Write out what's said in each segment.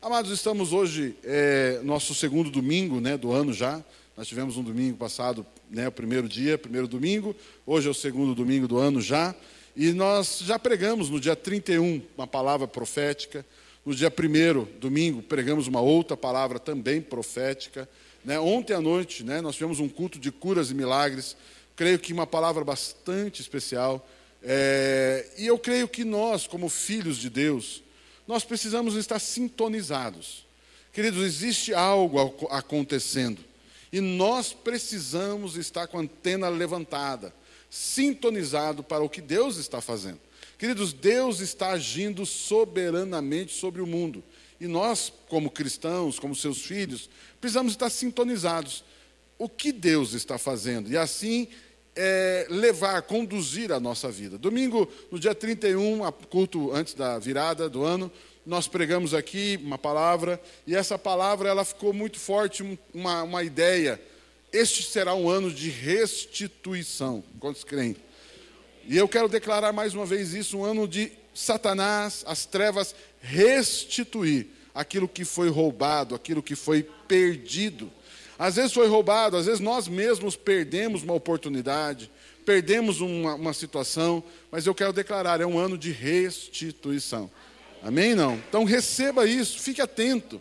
Amados, estamos hoje, é, nosso segundo domingo né, do ano já. Nós tivemos um domingo passado, né, o primeiro dia, primeiro domingo. Hoje é o segundo domingo do ano já. E nós já pregamos no dia 31 uma palavra profética. No dia primeiro, domingo, pregamos uma outra palavra também profética. Né? Ontem à noite, né, nós tivemos um culto de curas e milagres. Creio que uma palavra bastante especial. É, e eu creio que nós, como filhos de Deus, nós precisamos estar sintonizados. Queridos, existe algo acontecendo e nós precisamos estar com a antena levantada, sintonizado para o que Deus está fazendo. Queridos, Deus está agindo soberanamente sobre o mundo e nós, como cristãos, como seus filhos, precisamos estar sintonizados. O que Deus está fazendo e assim é, levar, conduzir a nossa vida. Domingo, no dia 31, culto antes da virada do ano, nós pregamos aqui uma palavra, e essa palavra ela ficou muito forte, uma, uma ideia. Este será um ano de restituição. Quantos creem? E eu quero declarar mais uma vez isso, um ano de Satanás, as trevas, restituir aquilo que foi roubado, aquilo que foi perdido. Às vezes foi roubado, às vezes nós mesmos perdemos uma oportunidade, perdemos uma, uma situação, mas eu quero declarar: é um ano de restituição. Amém? Não? Então receba isso, fique atento.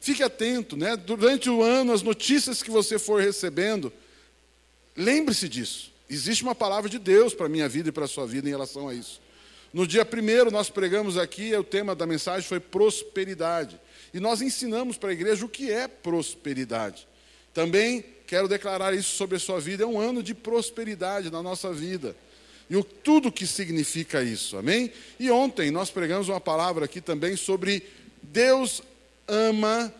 Fique atento, né? Durante o ano, as notícias que você for recebendo, lembre-se disso. Existe uma palavra de Deus para a minha vida e para a sua vida em relação a isso. No dia primeiro, nós pregamos aqui, o tema da mensagem foi prosperidade. E nós ensinamos para a igreja o que é prosperidade. Também quero declarar isso sobre a sua vida. É um ano de prosperidade na nossa vida. E o, tudo que significa isso, amém? E ontem nós pregamos uma palavra aqui também sobre Deus ama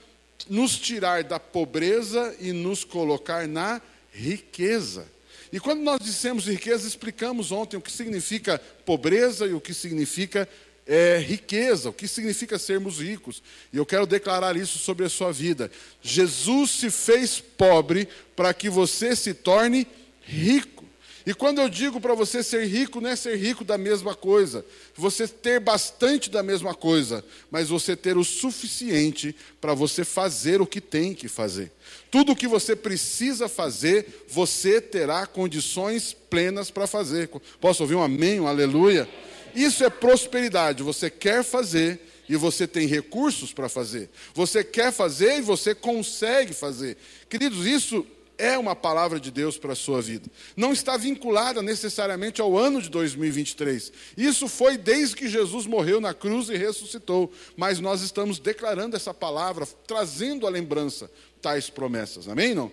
nos tirar da pobreza e nos colocar na riqueza. E quando nós dissemos riqueza, explicamos ontem o que significa pobreza e o que significa é, riqueza, o que significa sermos ricos. E eu quero declarar isso sobre a sua vida. Jesus se fez pobre para que você se torne rico. E quando eu digo para você ser rico, não é ser rico da mesma coisa, você ter bastante da mesma coisa, mas você ter o suficiente para você fazer o que tem que fazer. Tudo o que você precisa fazer, você terá condições plenas para fazer. Posso ouvir um amém, um aleluia? Isso é prosperidade. Você quer fazer e você tem recursos para fazer. Você quer fazer e você consegue fazer. Queridos, isso é uma palavra de Deus para a sua vida. Não está vinculada necessariamente ao ano de 2023. Isso foi desde que Jesus morreu na cruz e ressuscitou. Mas nós estamos declarando essa palavra, trazendo à lembrança tais promessas. Amém? Não?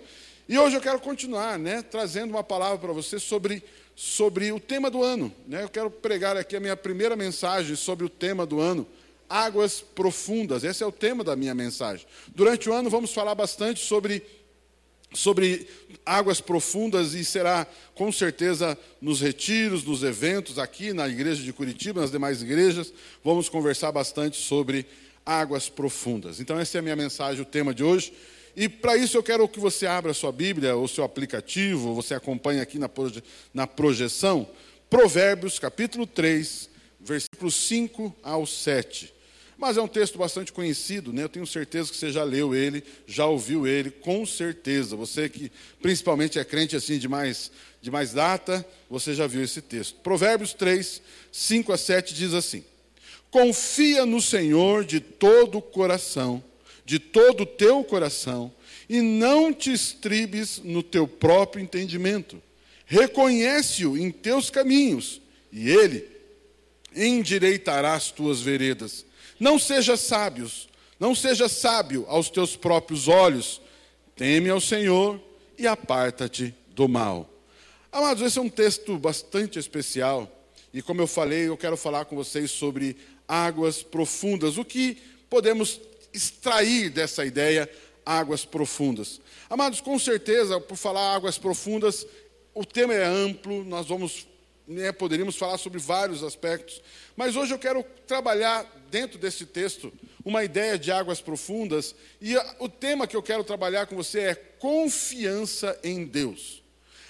E hoje eu quero continuar, né, trazendo uma palavra para você sobre sobre o tema do ano. Né? Eu quero pregar aqui a minha primeira mensagem sobre o tema do ano, águas profundas. Esse é o tema da minha mensagem. Durante o ano vamos falar bastante sobre sobre águas profundas e será com certeza nos retiros, nos eventos aqui na igreja de Curitiba, nas demais igrejas, vamos conversar bastante sobre águas profundas. Então essa é a minha mensagem, o tema de hoje. E para isso eu quero que você abra a sua Bíblia, ou seu aplicativo, você acompanhe aqui na, proje na projeção, Provérbios capítulo 3, versículos 5 ao 7. Mas é um texto bastante conhecido, né? eu tenho certeza que você já leu ele, já ouviu ele, com certeza. Você que principalmente é crente assim de mais, de mais data, você já viu esse texto. Provérbios 3, 5 a 7 diz assim: Confia no Senhor de todo o coração de todo o teu coração e não te estribes no teu próprio entendimento. Reconhece-o em teus caminhos e ele endireitará as tuas veredas. Não seja sábios, não seja sábio aos teus próprios olhos. Teme ao Senhor e aparta-te do mal. Amados, esse é um texto bastante especial. E como eu falei, eu quero falar com vocês sobre águas profundas. O que podemos extrair dessa ideia águas profundas. Amados, com certeza, por falar águas profundas, o tema é amplo, nós vamos, né, poderíamos falar sobre vários aspectos, mas hoje eu quero trabalhar dentro desse texto uma ideia de águas profundas, e o tema que eu quero trabalhar com você é confiança em Deus.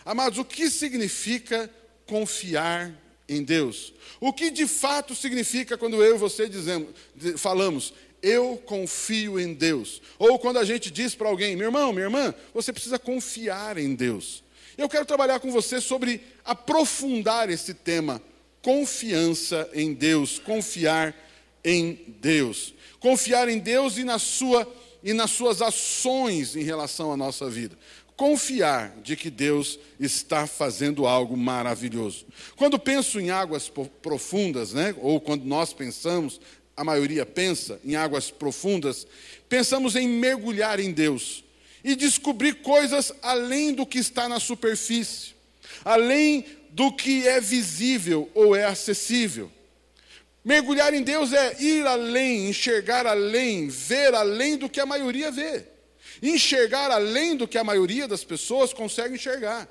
Amados, o que significa confiar em Deus? O que de fato significa quando eu e você dizemos, falamos, eu confio em Deus? Ou quando a gente diz para alguém, meu irmão, minha irmã, você precisa confiar em Deus. Eu quero trabalhar com você sobre aprofundar esse tema, confiança em Deus, confiar em Deus. Confiar em Deus e na sua e nas suas ações em relação à nossa vida confiar de que Deus está fazendo algo maravilhoso. Quando penso em águas profundas, né, ou quando nós pensamos, a maioria pensa em águas profundas, pensamos em mergulhar em Deus e descobrir coisas além do que está na superfície, além do que é visível ou é acessível. Mergulhar em Deus é ir além, enxergar além, ver além do que a maioria vê enxergar além do que a maioria das pessoas consegue enxergar.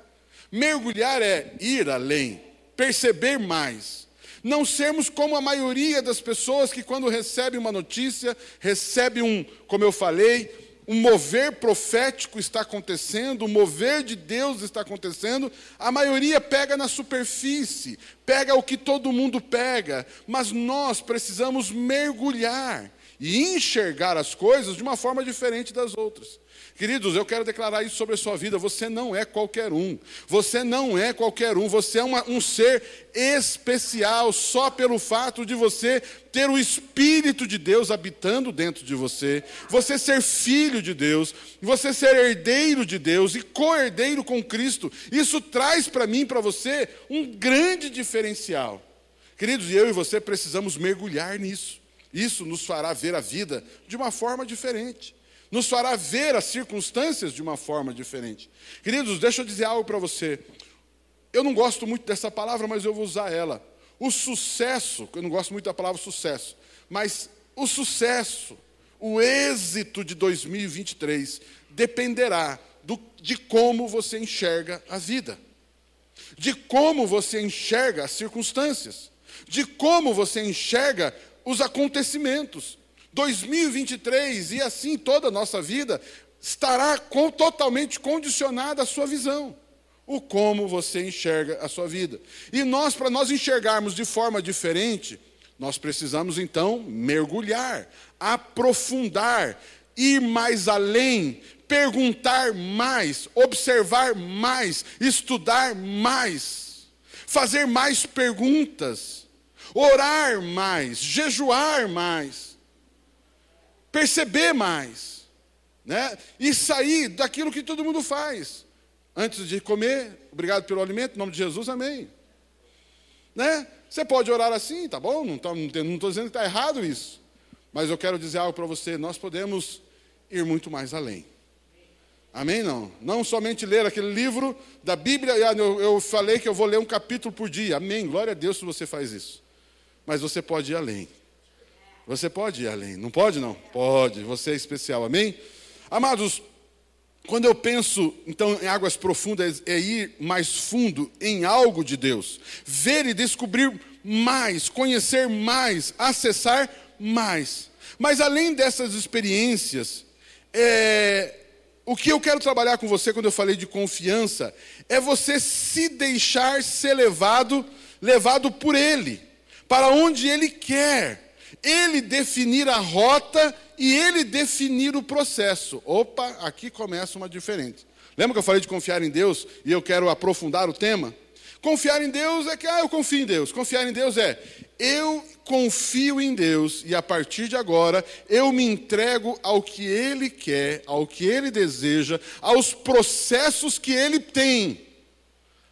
Mergulhar é ir além, perceber mais. Não sermos como a maioria das pessoas que, quando recebe uma notícia, recebe um, como eu falei, um mover profético está acontecendo, um mover de Deus está acontecendo, a maioria pega na superfície, pega o que todo mundo pega, mas nós precisamos mergulhar e enxergar as coisas de uma forma diferente das outras. Queridos, eu quero declarar isso sobre a sua vida. Você não é qualquer um. Você não é qualquer um. Você é uma, um ser especial só pelo fato de você ter o Espírito de Deus habitando dentro de você. Você ser filho de Deus. Você ser herdeiro de Deus e co-herdeiro com Cristo. Isso traz para mim, para você, um grande diferencial. Queridos, eu e você precisamos mergulhar nisso. Isso nos fará ver a vida de uma forma diferente. Nos fará ver as circunstâncias de uma forma diferente. Queridos, deixa eu dizer algo para você. Eu não gosto muito dessa palavra, mas eu vou usar ela. O sucesso, eu não gosto muito da palavra sucesso, mas o sucesso, o êxito de 2023 dependerá do, de como você enxerga a vida, de como você enxerga as circunstâncias, de como você enxerga os acontecimentos. 2023 e assim toda a nossa vida estará com, totalmente condicionada à sua visão. O como você enxerga a sua vida. E nós, para nós enxergarmos de forma diferente, nós precisamos então mergulhar, aprofundar, ir mais além, perguntar mais, observar mais, estudar mais, fazer mais perguntas orar mais, jejuar mais, perceber mais, né? E sair daquilo que todo mundo faz. Antes de comer, obrigado pelo alimento, em nome de Jesus, amém. Né? Você pode orar assim, tá bom? Não estou não dizendo que está errado isso. Mas eu quero dizer algo para você: nós podemos ir muito mais além. Amém? Não. Não somente ler aquele livro da Bíblia, eu, eu falei que eu vou ler um capítulo por dia. Amém. Glória a Deus se você faz isso. Mas você pode ir além. Você pode ir além. Não pode, não? Pode. Você é especial. Amém? Amados, quando eu penso, então, em águas profundas, é ir mais fundo em algo de Deus. Ver e descobrir mais, conhecer mais, acessar mais. Mas além dessas experiências, é, o que eu quero trabalhar com você quando eu falei de confiança é você se deixar ser levado, levado por Ele para onde Ele quer. Ele definir a rota e Ele definir o processo. Opa, aqui começa uma diferente. Lembra que eu falei de confiar em Deus e eu quero aprofundar o tema? Confiar em Deus é que, ah, eu confio em Deus. Confiar em Deus é, eu confio em Deus e a partir de agora eu me entrego ao que Ele quer, ao que Ele deseja, aos processos que Ele tem.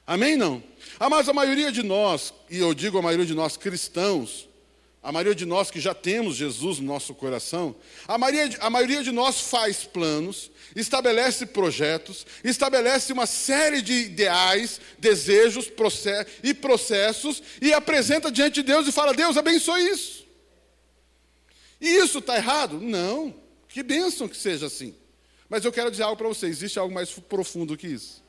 Amém? Não? Ah, mas a maioria de nós, e eu digo a maioria de nós cristãos, a maioria de nós que já temos Jesus no nosso coração, a maioria, a maioria de nós faz planos, estabelece projetos, estabelece uma série de ideais, desejos process e processos e apresenta diante de Deus e fala: Deus, abençoe isso. E isso está errado? Não. Que bênção que seja assim. Mas eu quero dizer algo para você: existe algo mais profundo que isso.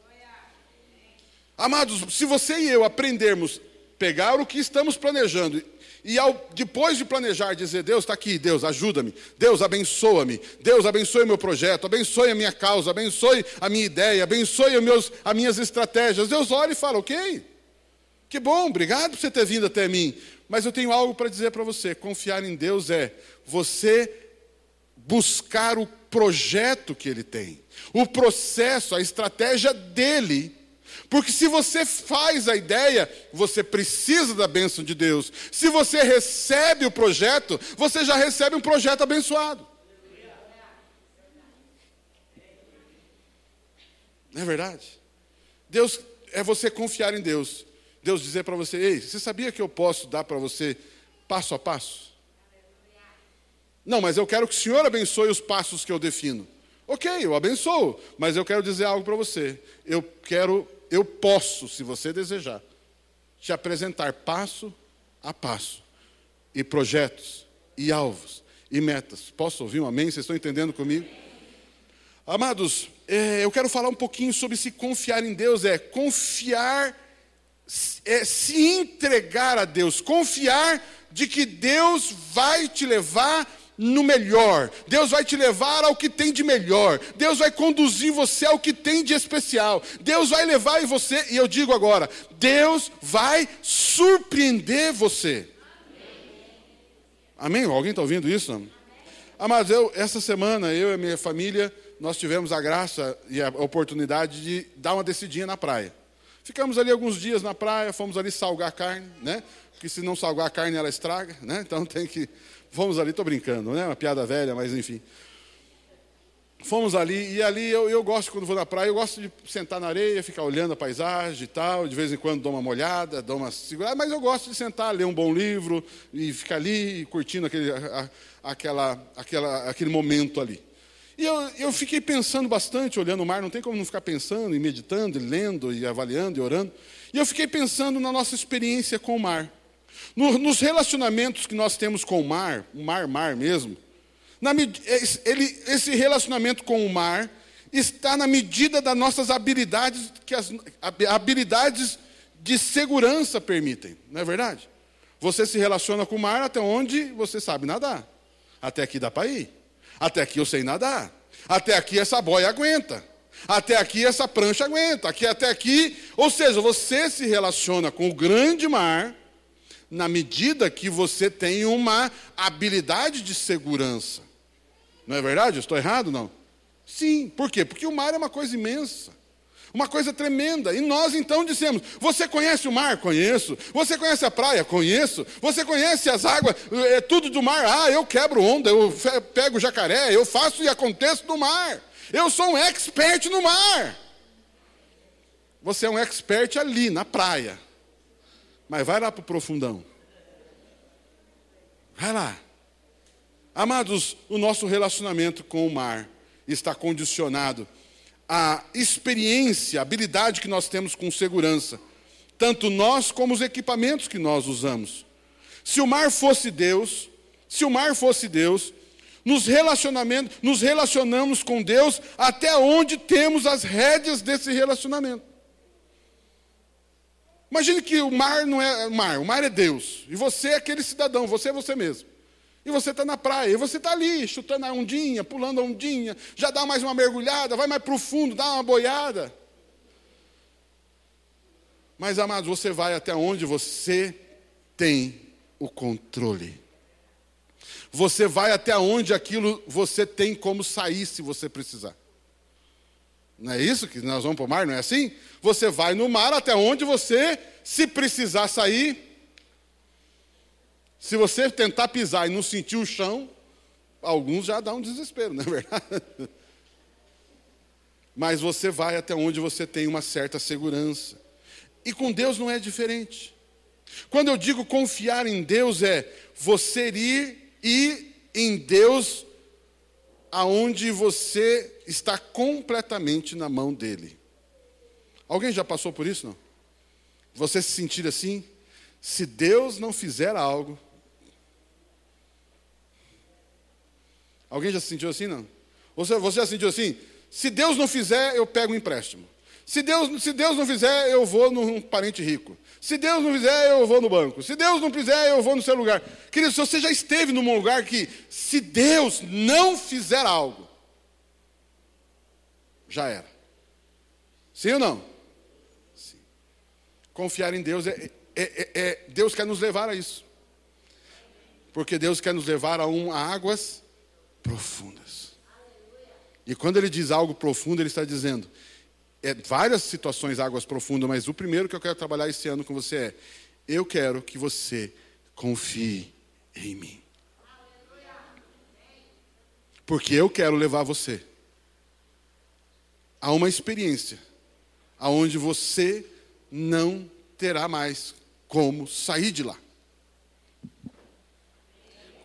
Amados, se você e eu aprendermos pegar o que estamos planejando e ao, depois de planejar, dizer: Deus está aqui, Deus ajuda-me, Deus abençoa-me, Deus abençoe meu projeto, abençoe a minha causa, abençoe a minha ideia, abençoe meus, as minhas estratégias. Deus olha e fala: Ok, que bom, obrigado por você ter vindo até mim. Mas eu tenho algo para dizer para você: confiar em Deus é você buscar o projeto que Ele tem, o processo, a estratégia dele porque se você faz a ideia, você precisa da bênção de Deus. Se você recebe o projeto, você já recebe um projeto abençoado. Não é verdade? Deus é você confiar em Deus. Deus dizer para você: Ei, você sabia que eu posso dar para você passo a passo? Não, mas eu quero que o Senhor abençoe os passos que eu defino. Ok, eu abençoo, mas eu quero dizer algo para você. Eu quero eu posso, se você desejar, te apresentar passo a passo, e projetos, e alvos, e metas. Posso ouvir um amém? Vocês estão entendendo comigo? Amados, é, eu quero falar um pouquinho sobre se confiar em Deus, é confiar, é se entregar a Deus, confiar de que Deus vai te levar no melhor. Deus vai te levar ao que tem de melhor. Deus vai conduzir você ao que tem de especial. Deus vai levar em você, e eu digo agora, Deus vai surpreender você. Amém? Alguém está ouvindo isso? Amados, eu, essa semana, eu e a minha família, nós tivemos a graça e a oportunidade de dar uma descidinha na praia. Ficamos ali alguns dias na praia, fomos ali salgar a carne, né? Porque se não salgar a carne, ela estraga, né? Então tem que Fomos ali, estou brincando, né? Uma piada velha, mas enfim. Fomos ali, e ali eu, eu gosto, quando vou na praia, eu gosto de sentar na areia, ficar olhando a paisagem e tal, de vez em quando dou uma molhada, dou uma segurada, mas eu gosto de sentar, ler um bom livro e ficar ali curtindo aquele, a, aquela, aquela, aquele momento ali. E eu, eu fiquei pensando bastante, olhando o mar, não tem como não ficar pensando e meditando, e lendo, e avaliando, e orando. E eu fiquei pensando na nossa experiência com o mar. No, nos relacionamentos que nós temos com o mar, o mar, mar mesmo, na, ele, esse relacionamento com o mar está na medida das nossas habilidades, que as habilidades de segurança permitem, não é verdade? Você se relaciona com o mar até onde você sabe nadar. Até aqui dá para ir. Até aqui eu sei nadar. Até aqui essa boia aguenta. Até aqui essa prancha aguenta. Aqui até aqui, ou seja, você se relaciona com o grande mar na medida que você tem uma habilidade de segurança. Não é verdade? estou errado, não? Sim. Por quê? Porque o mar é uma coisa imensa. Uma coisa tremenda. E nós então dissemos: Você conhece o mar? Conheço. Você conhece a praia? Conheço. Você conhece as águas? É tudo do mar. Ah, eu quebro onda, eu pego jacaré, eu faço e aconteço no mar. Eu sou um expert no mar. Você é um expert ali, na praia. Mas vai lá para o profundão. Vai lá. Amados, o nosso relacionamento com o mar está condicionado à experiência, à habilidade que nós temos com segurança, tanto nós como os equipamentos que nós usamos. Se o mar fosse Deus, se o mar fosse Deus, nos relacionamentos, nos relacionamos com Deus até onde temos as rédeas desse relacionamento. Imagine que o mar não é mar, o mar é Deus. E você é aquele cidadão, você é você mesmo. E você está na praia, e você está ali, chutando a ondinha, pulando a ondinha, já dá mais uma mergulhada, vai mais para o fundo, dá uma boiada. Mas, amados, você vai até onde você tem o controle. Você vai até onde aquilo você tem como sair se você precisar. Não é isso que nós vamos para o mar, não é assim? Você vai no mar até onde você, se precisar sair, se você tentar pisar e não sentir o chão, alguns já dá um desespero, não é verdade? Mas você vai até onde você tem uma certa segurança. E com Deus não é diferente. Quando eu digo confiar em Deus, é você ir, em Deus aonde você está completamente na mão dele. Alguém já passou por isso, não? Você se sentir assim? Se Deus não fizer algo, Alguém já se sentiu assim, não? Você, já sentiu assim? Se Deus não fizer, eu pego um empréstimo. Se Deus, se Deus não fizer, eu vou num parente rico. Se Deus não fizer, eu vou no banco. Se Deus não fizer, eu vou no seu lugar. Querido, se você já esteve num lugar que, se Deus não fizer algo, já era. Sim ou não? Sim. Confiar em Deus é, é, é, é, Deus quer nos levar a isso. Porque Deus quer nos levar a, um, a águas profundas. E quando ele diz algo profundo, ele está dizendo: é, várias situações águas profundas, mas o primeiro que eu quero trabalhar esse ano com você é: eu quero que você confie em mim. Porque eu quero levar você a uma experiência aonde você não terá mais como sair de lá.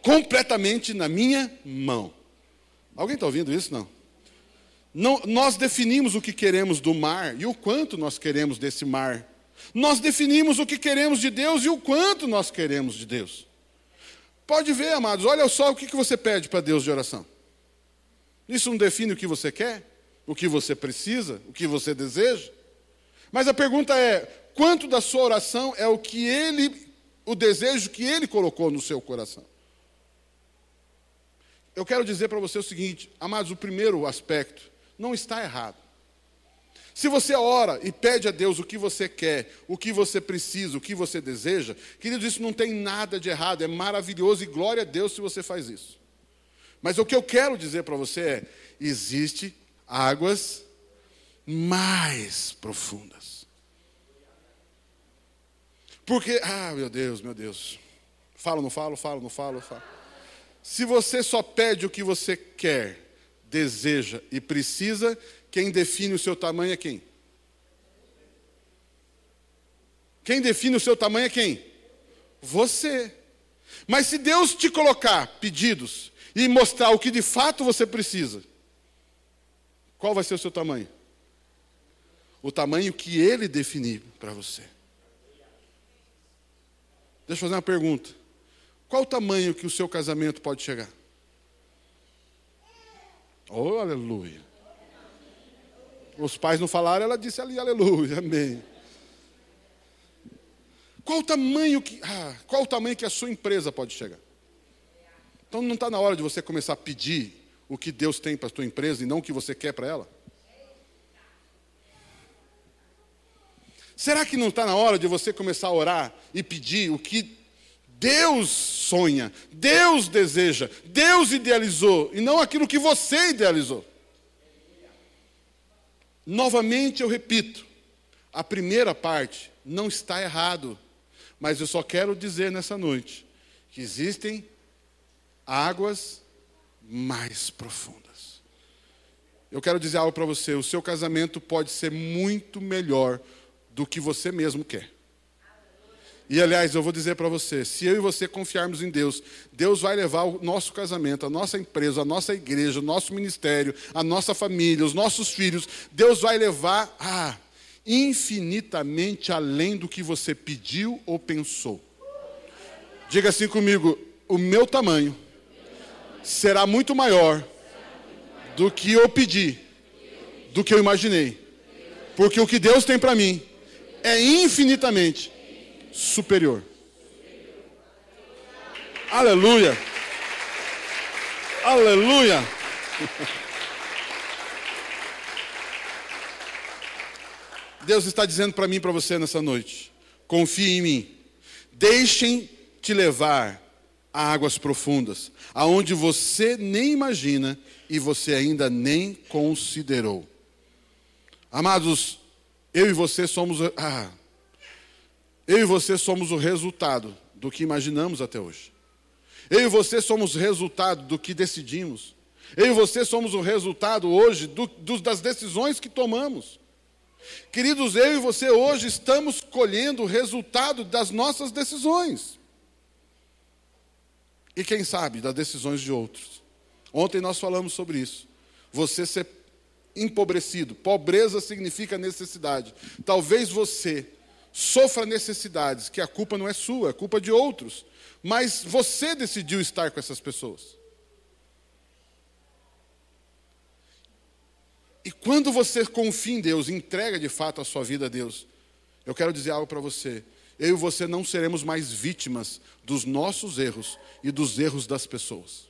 Completamente na minha mão. Alguém está ouvindo isso? Não. Não, nós definimos o que queremos do mar e o quanto nós queremos desse mar. Nós definimos o que queremos de Deus e o quanto nós queremos de Deus. Pode ver, amados, olha só o que você pede para Deus de oração. Isso não define o que você quer, o que você precisa, o que você deseja. Mas a pergunta é: quanto da sua oração é o que ele, o desejo que ele colocou no seu coração? Eu quero dizer para você o seguinte, amados, o primeiro aspecto não está errado. Se você ora e pede a Deus o que você quer, o que você precisa, o que você deseja, queridos, isso não tem nada de errado, é maravilhoso e glória a Deus se você faz isso. Mas o que eu quero dizer para você é: existe águas mais profundas. Porque, ah, meu Deus, meu Deus. Falo, não falo, falo, não falo, falo. Se você só pede o que você quer, deseja e precisa, quem define o seu tamanho é quem? Quem define o seu tamanho é quem? Você. Mas se Deus te colocar pedidos e mostrar o que de fato você precisa, qual vai ser o seu tamanho? O tamanho que Ele definir para você. Deixa eu fazer uma pergunta. Qual o tamanho que o seu casamento pode chegar? Oh, aleluia. Os pais não falaram, ela disse ali, aleluia, amém. Qual o tamanho que, ah, qual o tamanho que a sua empresa pode chegar? Então não está na hora de você começar a pedir o que Deus tem para a sua empresa e não o que você quer para ela? Será que não está na hora de você começar a orar e pedir o que Deus sonha, Deus deseja, Deus idealizou, e não aquilo que você idealizou. Novamente eu repito, a primeira parte não está errado, mas eu só quero dizer nessa noite que existem águas mais profundas. Eu quero dizer algo para você: o seu casamento pode ser muito melhor do que você mesmo quer. E aliás, eu vou dizer para você: se eu e você confiarmos em Deus, Deus vai levar o nosso casamento, a nossa empresa, a nossa igreja, o nosso ministério, a nossa família, os nossos filhos, Deus vai levar a infinitamente além do que você pediu ou pensou. Diga assim comigo: o meu tamanho será muito maior do que eu pedi, do que eu imaginei. Porque o que Deus tem para mim é infinitamente superior. Aleluia. Aleluia. Deus está dizendo para mim e para você nessa noite: confie em mim. Deixem te levar a águas profundas, aonde você nem imagina e você ainda nem considerou. Amados, eu e você somos. Ah, eu e você somos o resultado do que imaginamos até hoje. Eu e você somos o resultado do que decidimos. Eu e você somos o resultado hoje do, do, das decisões que tomamos. Queridos, eu e você hoje estamos colhendo o resultado das nossas decisões e quem sabe das decisões de outros. Ontem nós falamos sobre isso. Você ser empobrecido, pobreza significa necessidade. Talvez você sofra necessidades que a culpa não é sua, é culpa de outros, mas você decidiu estar com essas pessoas. E quando você confia em Deus, entrega de fato a sua vida a Deus, eu quero dizer algo para você. Eu e você não seremos mais vítimas dos nossos erros e dos erros das pessoas.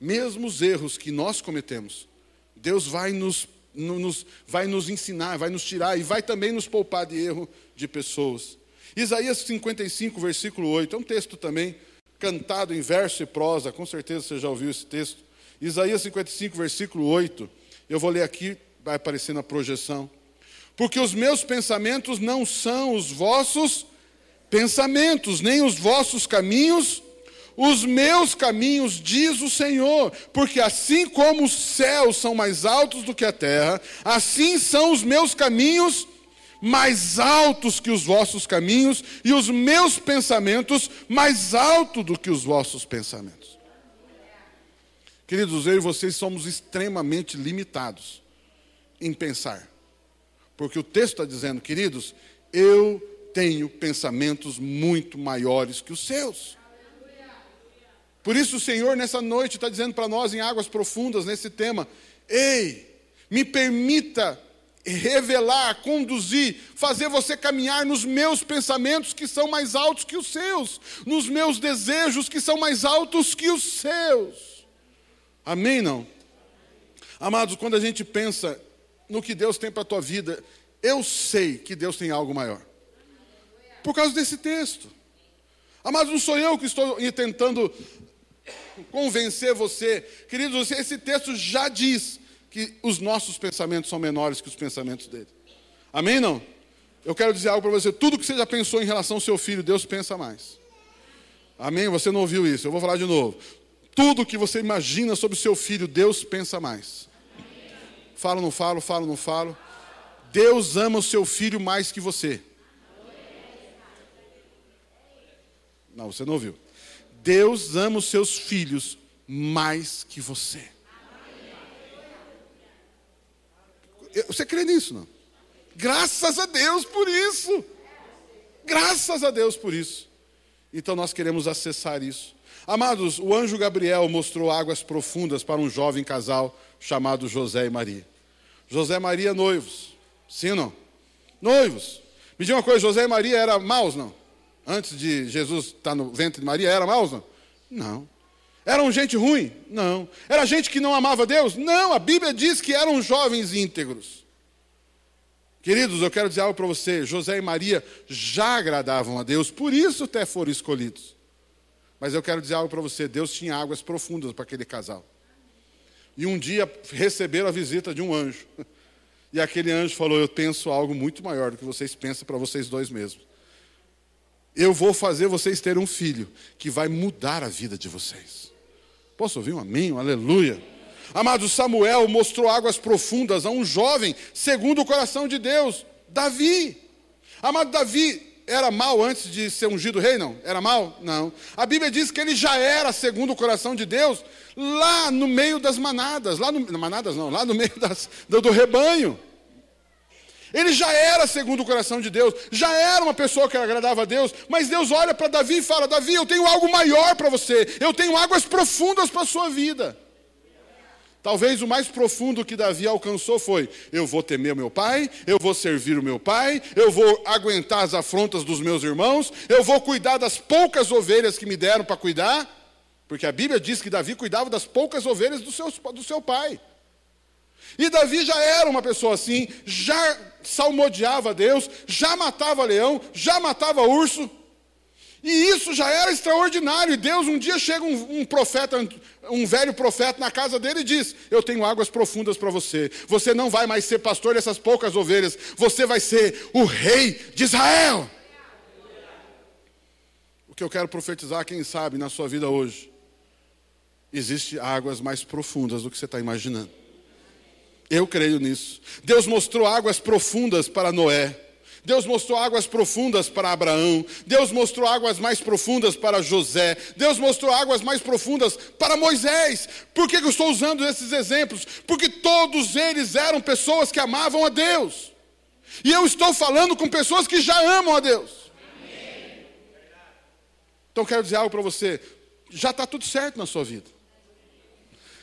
Mesmo os erros que nós cometemos, Deus vai nos, nos, vai nos ensinar, vai nos tirar e vai também nos poupar de erro de pessoas. Isaías 55, versículo 8, é um texto também cantado em verso e prosa, com certeza você já ouviu esse texto. Isaías 55, versículo 8, eu vou ler aqui, vai aparecer na projeção. Porque os meus pensamentos não são os vossos pensamentos, nem os vossos caminhos, os meus caminhos, diz o Senhor, porque assim como os céus são mais altos do que a terra, assim são os meus caminhos mais altos que os vossos caminhos, e os meus pensamentos mais altos do que os vossos pensamentos. Queridos, eu e vocês somos extremamente limitados em pensar. Porque o texto está dizendo, queridos, eu tenho pensamentos muito maiores que os seus. Por isso o Senhor, nessa noite, está dizendo para nós, em águas profundas, nesse tema: ei, me permita revelar, conduzir, fazer você caminhar nos meus pensamentos que são mais altos que os seus, nos meus desejos que são mais altos que os seus. Amém? Não? Amados, quando a gente pensa no que Deus tem para a tua vida, eu sei que Deus tem algo maior. Por causa desse texto. Amados, não sou eu que estou tentando convencer você. Queridos, esse texto já diz que os nossos pensamentos são menores que os pensamentos dele. Amém? Não? Eu quero dizer algo para você. Tudo que você já pensou em relação ao seu filho, Deus pensa mais. Amém? Você não ouviu isso? Eu vou falar de novo. Tudo que você imagina sobre o seu filho, Deus pensa mais. Falo, não falo, falo, não falo. Deus ama o seu filho mais que você. Não, você não ouviu. Deus ama os seus filhos mais que você. Você crê nisso, não? Graças a Deus por isso. Graças a Deus por isso. Então nós queremos acessar isso. Amados, o anjo Gabriel mostrou águas profundas para um jovem casal chamado José e Maria. José Maria noivos. Sim ou não? Noivos. Me diga uma coisa, José e Maria eram maus, não? Antes de Jesus estar no ventre de Maria, eram maus, não? Não. Eram gente ruim? Não. Era gente que não amava Deus? Não, a Bíblia diz que eram jovens íntegros. Queridos, eu quero dizer algo para você: José e Maria já agradavam a Deus, por isso até foram escolhidos. Mas eu quero dizer algo para você: Deus tinha águas profundas para aquele casal. E um dia receberam a visita de um anjo. E aquele anjo falou: Eu penso algo muito maior do que vocês pensam para vocês dois mesmos. Eu vou fazer vocês terem um filho que vai mudar a vida de vocês. Posso ouvir um amém? Um aleluia. Amado, Samuel mostrou águas profundas a um jovem, segundo o coração de Deus, Davi. Amado, Davi era mal antes de ser ungido rei, não? Era mal? Não. A Bíblia diz que ele já era segundo o coração de Deus, lá no meio das manadas, lá no, manadas não, lá no meio das, do, do rebanho. Ele já era segundo o coração de Deus, já era uma pessoa que agradava a Deus, mas Deus olha para Davi e fala: Davi, eu tenho algo maior para você, eu tenho águas profundas para a sua vida. Talvez o mais profundo que Davi alcançou foi: eu vou temer o meu pai, eu vou servir o meu pai, eu vou aguentar as afrontas dos meus irmãos, eu vou cuidar das poucas ovelhas que me deram para cuidar, porque a Bíblia diz que Davi cuidava das poucas ovelhas do seu, do seu pai. E Davi já era uma pessoa assim, já salmodiava Deus, já matava leão, já matava urso. E isso já era extraordinário. E Deus, um dia chega um, um, profeta, um velho profeta na casa dele e diz: Eu tenho águas profundas para você. Você não vai mais ser pastor dessas poucas ovelhas. Você vai ser o rei de Israel. O que eu quero profetizar, quem sabe, na sua vida hoje, existe águas mais profundas do que você está imaginando. Eu creio nisso. Deus mostrou águas profundas para Noé. Deus mostrou águas profundas para Abraão. Deus mostrou águas mais profundas para José. Deus mostrou águas mais profundas para Moisés. Por que eu estou usando esses exemplos? Porque todos eles eram pessoas que amavam a Deus. E eu estou falando com pessoas que já amam a Deus. Então quero dizer algo para você. Já está tudo certo na sua vida.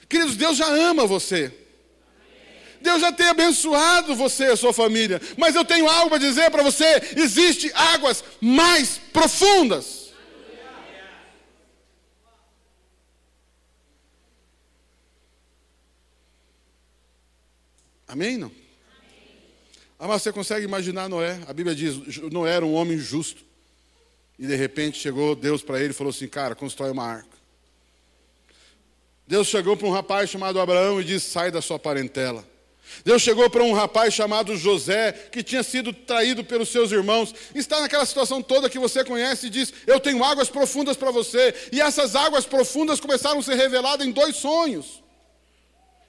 Queridos, Deus já ama você. Deus já tem abençoado você e a sua família. Mas eu tenho algo para dizer para você: existe águas mais profundas. Amém? Não? Ah, mas você consegue imaginar Noé? A Bíblia diz: Noé era um homem justo. E de repente chegou Deus para ele e falou assim: Cara, constrói uma arca. Deus chegou para um rapaz chamado Abraão e disse: Sai da sua parentela. Deus chegou para um rapaz chamado José, que tinha sido traído pelos seus irmãos, está naquela situação toda que você conhece e diz: Eu tenho águas profundas para você. E essas águas profundas começaram a ser reveladas em dois sonhos.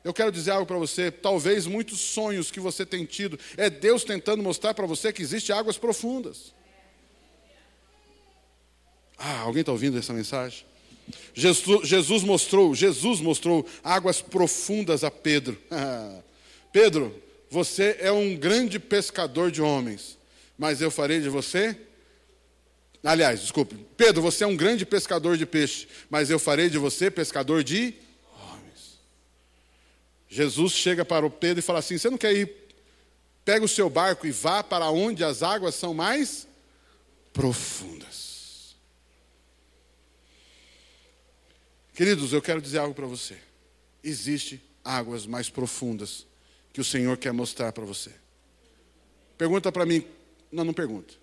Eu quero dizer algo para você, talvez muitos sonhos que você tem tido, é Deus tentando mostrar para você que existe águas profundas. Ah, alguém está ouvindo essa mensagem? Jesus, Jesus, mostrou, Jesus mostrou águas profundas a Pedro. Pedro, você é um grande pescador de homens, mas eu farei de você. Aliás, desculpe, Pedro, você é um grande pescador de peixe, mas eu farei de você pescador de Jesus chega para o Pedro e fala assim: Você não quer ir? Pega o seu barco e vá para onde as águas são mais profundas. Queridos, eu quero dizer algo para você. Existe águas mais profundas que o Senhor quer mostrar para você. Pergunta para mim. Não, não pergunta.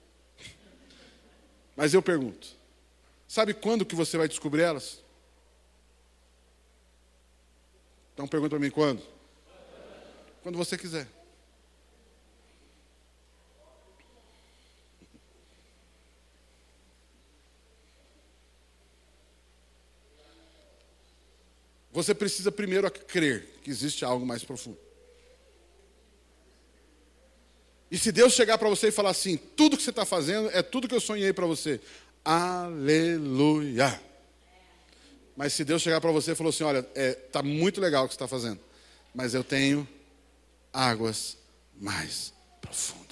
Mas eu pergunto. Sabe quando que você vai descobrir elas? Então pergunta para mim quando? Quando você quiser. Você precisa primeiro crer que existe algo mais profundo. E se Deus chegar para você e falar assim: tudo que você está fazendo é tudo que eu sonhei para você, aleluia. Mas se Deus chegar para você e falar assim: olha, está é, tá muito legal o que você está fazendo, mas eu tenho águas mais profundas.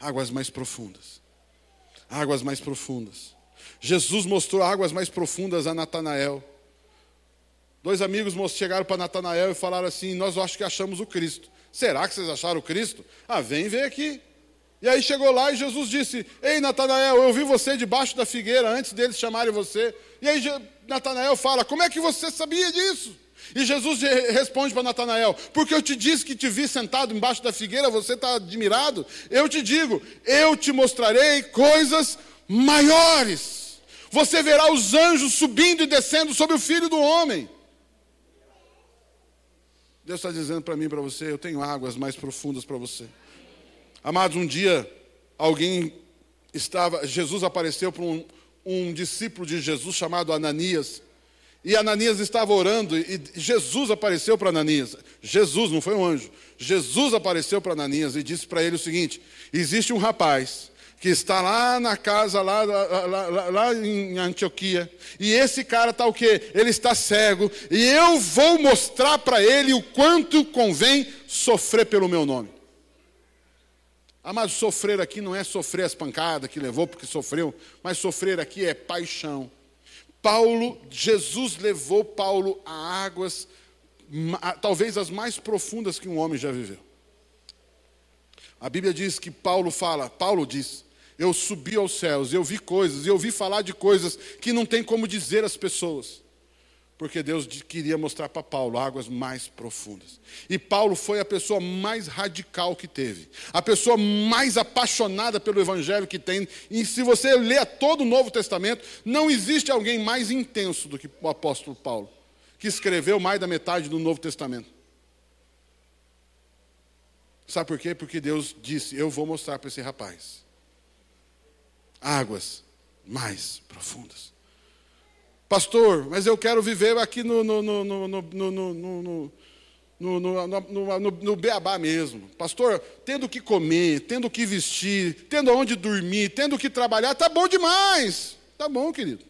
Águas mais profundas. Águas mais profundas. Jesus mostrou águas mais profundas a Natanael. Dois amigos chegaram para Natanael e falaram assim: Nós acho que achamos o Cristo. Será que vocês acharam o Cristo? Ah, vem ver aqui. E aí chegou lá e Jesus disse: Ei, Natanael, eu vi você debaixo da figueira antes deles chamarem você. E aí Natanael fala: Como é que você sabia disso? E Jesus responde para Natanael: Porque eu te disse que te vi sentado embaixo da figueira, você está admirado? Eu te digo: Eu te mostrarei coisas maiores. Você verá os anjos subindo e descendo sobre o filho do homem. Deus está dizendo para mim para você: Eu tenho águas mais profundas para você. Amados, um dia alguém estava, Jesus apareceu para um, um discípulo de Jesus chamado Ananias. E Ananias estava orando e Jesus apareceu para Ananias. Jesus, não foi um anjo. Jesus apareceu para Ananias e disse para ele o seguinte: existe um rapaz que está lá na casa, lá, lá, lá, lá em Antioquia, e esse cara está o quê? Ele está cego, e eu vou mostrar para ele o quanto convém sofrer pelo meu nome. Ah, mas sofrer aqui não é sofrer as pancadas que levou porque sofreu, mas sofrer aqui é paixão. Paulo, Jesus levou Paulo a águas, talvez as mais profundas que um homem já viveu. A Bíblia diz que Paulo fala, Paulo diz, eu subi aos céus, eu vi coisas, eu ouvi falar de coisas que não tem como dizer às pessoas porque Deus queria mostrar para Paulo águas mais profundas. E Paulo foi a pessoa mais radical que teve, a pessoa mais apaixonada pelo Evangelho que tem. E se você ler todo o Novo Testamento, não existe alguém mais intenso do que o apóstolo Paulo, que escreveu mais da metade do Novo Testamento. Sabe por quê? Porque Deus disse: Eu vou mostrar para esse rapaz águas mais profundas. Pastor, mas eu quero viver aqui no, no, no, no, no, no, no no, no, no, no, no beabá mesmo. Pastor, tendo o que comer, tendo o que vestir, tendo onde dormir, tendo o que trabalhar, tá bom demais. Tá bom, querido.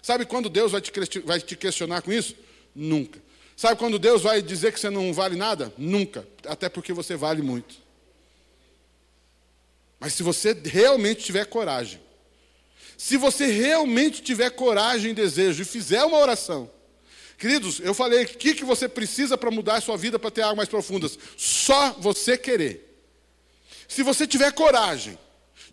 Sabe quando Deus vai te, vai te questionar com isso? Nunca. Sabe quando Deus vai dizer que você não vale nada? Nunca. Até porque você vale muito. Mas se você realmente tiver coragem Se você realmente tiver coragem e desejo e fizer uma oração, queridos, eu falei, o que, que você precisa para mudar a sua vida para ter águas mais profundas? Só você querer. Se você tiver coragem,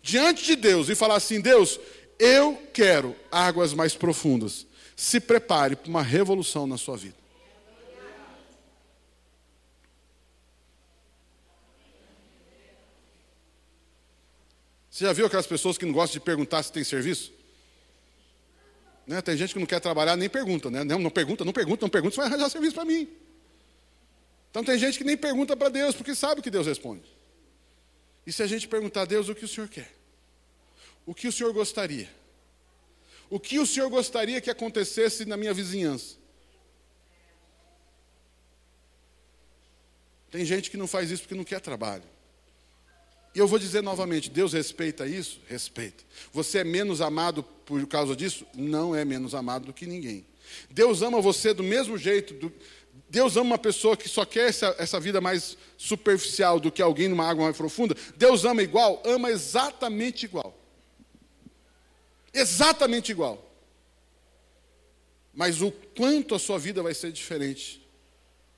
diante de Deus, e falar assim: Deus, eu quero águas mais profundas, se prepare para uma revolução na sua vida. Você já viu aquelas pessoas que não gostam de perguntar se tem serviço? Né? Tem gente que não quer trabalhar, nem pergunta, né? Não, não pergunta, não pergunta, não pergunta, você vai arranjar serviço para mim. Então tem gente que nem pergunta para Deus, porque sabe que Deus responde. E se a gente perguntar a Deus o que o Senhor quer? O que o Senhor gostaria? O que o Senhor gostaria que acontecesse na minha vizinhança? Tem gente que não faz isso porque não quer trabalho. E eu vou dizer novamente: Deus respeita isso? Respeita. Você é menos amado por causa disso? Não é menos amado do que ninguém. Deus ama você do mesmo jeito. Do... Deus ama uma pessoa que só quer essa, essa vida mais superficial do que alguém numa água mais profunda. Deus ama igual? Ama exatamente igual. Exatamente igual. Mas o quanto a sua vida vai ser diferente,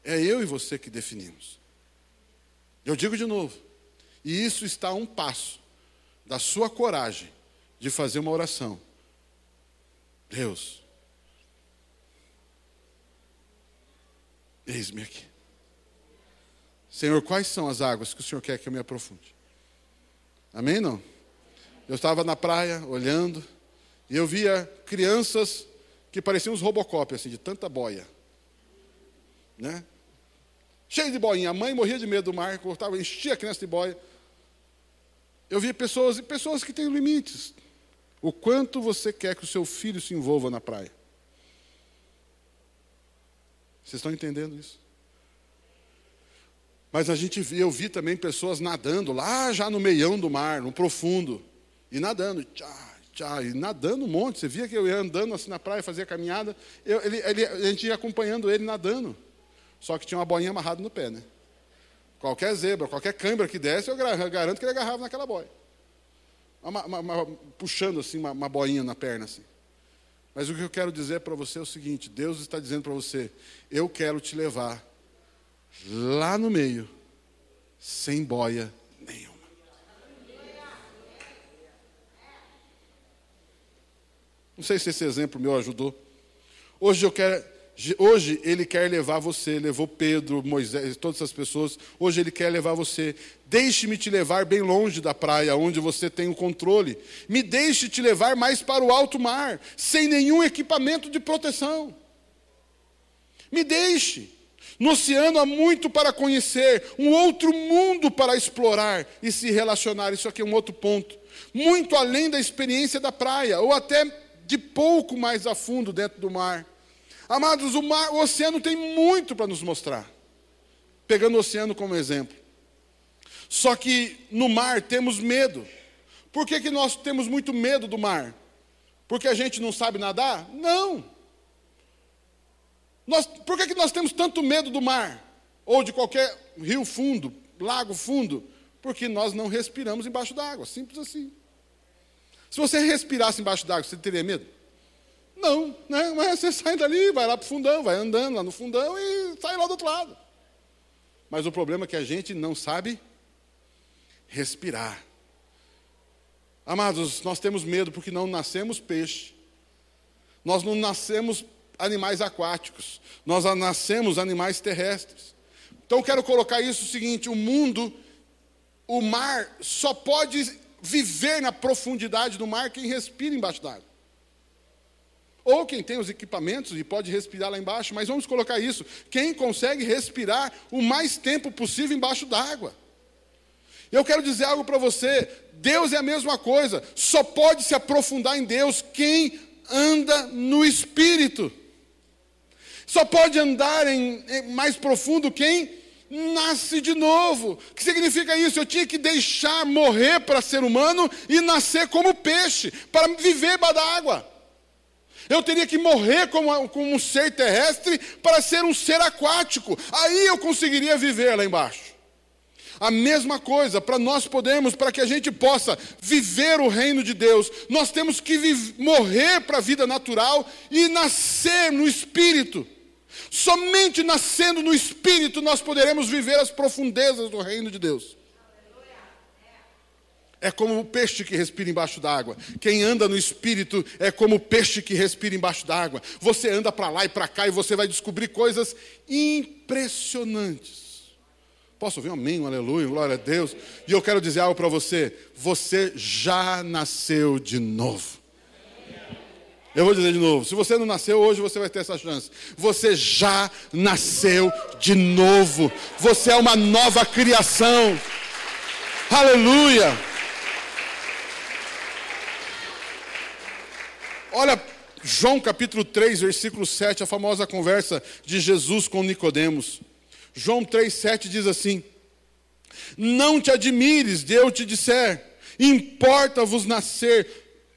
é eu e você que definimos. Eu digo de novo. E isso está a um passo da sua coragem de fazer uma oração. Deus, eis-me aqui. Senhor, quais são as águas que o Senhor quer que eu me aprofunde? Amém? Não? Eu estava na praia olhando e eu via crianças que pareciam uns robocop, assim, de tanta boia. Né? Cheio de boinha. A mãe morria de medo do mar, cortava, enchia a criança de boia. Eu vi pessoas e pessoas que têm limites. O quanto você quer que o seu filho se envolva na praia? Vocês estão entendendo isso? Mas a gente eu vi também pessoas nadando lá já no meião do mar, no profundo, e nadando, tchá, tchá, e nadando um monte. Você via que eu ia andando assim na praia, fazia caminhada, eu, ele, ele, a gente ia acompanhando ele nadando. Só que tinha uma boinha amarrada no pé, né? Qualquer zebra, qualquer câimbra que desse, eu garanto que ele agarrava naquela boia. Uma, uma, uma, puxando assim uma, boinha na perna assim. Mas o que eu quero dizer para você é o seguinte: Deus está dizendo para você, eu quero te levar lá no meio, sem boia nenhuma. Não sei se esse exemplo meu ajudou. Hoje eu quero Hoje ele quer levar você, levou Pedro, Moisés, todas essas pessoas. Hoje ele quer levar você. Deixe-me te levar bem longe da praia, onde você tem o controle. Me deixe te levar mais para o alto mar, sem nenhum equipamento de proteção. Me deixe. No oceano há muito para conhecer, um outro mundo para explorar e se relacionar. Isso aqui é um outro ponto. Muito além da experiência da praia, ou até de pouco mais a fundo dentro do mar. Amados, o, mar, o oceano tem muito para nos mostrar. Pegando o oceano como exemplo. Só que no mar temos medo. Por que, que nós temos muito medo do mar? Porque a gente não sabe nadar? Não. Nós, por que, que nós temos tanto medo do mar? Ou de qualquer rio fundo, lago fundo? Porque nós não respiramos embaixo d'água. Simples assim. Se você respirasse embaixo d'água, você teria medo? Não, né? mas você sai dali, vai lá para o fundão, vai andando lá no fundão e sai lá do outro lado. Mas o problema é que a gente não sabe respirar. Amados, nós temos medo porque não nascemos peixe. Nós não nascemos animais aquáticos. Nós nascemos animais terrestres. Então quero colocar isso o seguinte: o mundo, o mar, só pode viver na profundidade do mar quem respira embaixo d'água. Ou quem tem os equipamentos e pode respirar lá embaixo, mas vamos colocar isso: quem consegue respirar o mais tempo possível embaixo d'água. Eu quero dizer algo para você: Deus é a mesma coisa, só pode se aprofundar em Deus quem anda no Espírito. Só pode andar em, em mais profundo quem nasce de novo. O que significa isso? Eu tinha que deixar morrer para ser humano e nascer como peixe, para viver embaixo d'água. Eu teria que morrer como, como um ser terrestre para ser um ser aquático. Aí eu conseguiria viver lá embaixo. A mesma coisa, para nós podermos, para que a gente possa viver o reino de Deus, nós temos que morrer para a vida natural e nascer no Espírito. Somente nascendo no Espírito nós poderemos viver as profundezas do reino de Deus. É como o peixe que respira embaixo d'água. Quem anda no espírito é como o peixe que respira embaixo d'água. Você anda para lá e para cá e você vai descobrir coisas impressionantes. Posso ouvir um amém, um aleluia, glória a Deus? E eu quero dizer algo para você: você já nasceu de novo. Eu vou dizer de novo: se você não nasceu hoje, você vai ter essa chance. Você já nasceu de novo. Você é uma nova criação. Aleluia. Olha, João capítulo 3, versículo 7, a famosa conversa de Jesus com Nicodemos. João 3,7 diz assim: Não te admires de eu te disser, importa-vos nascer,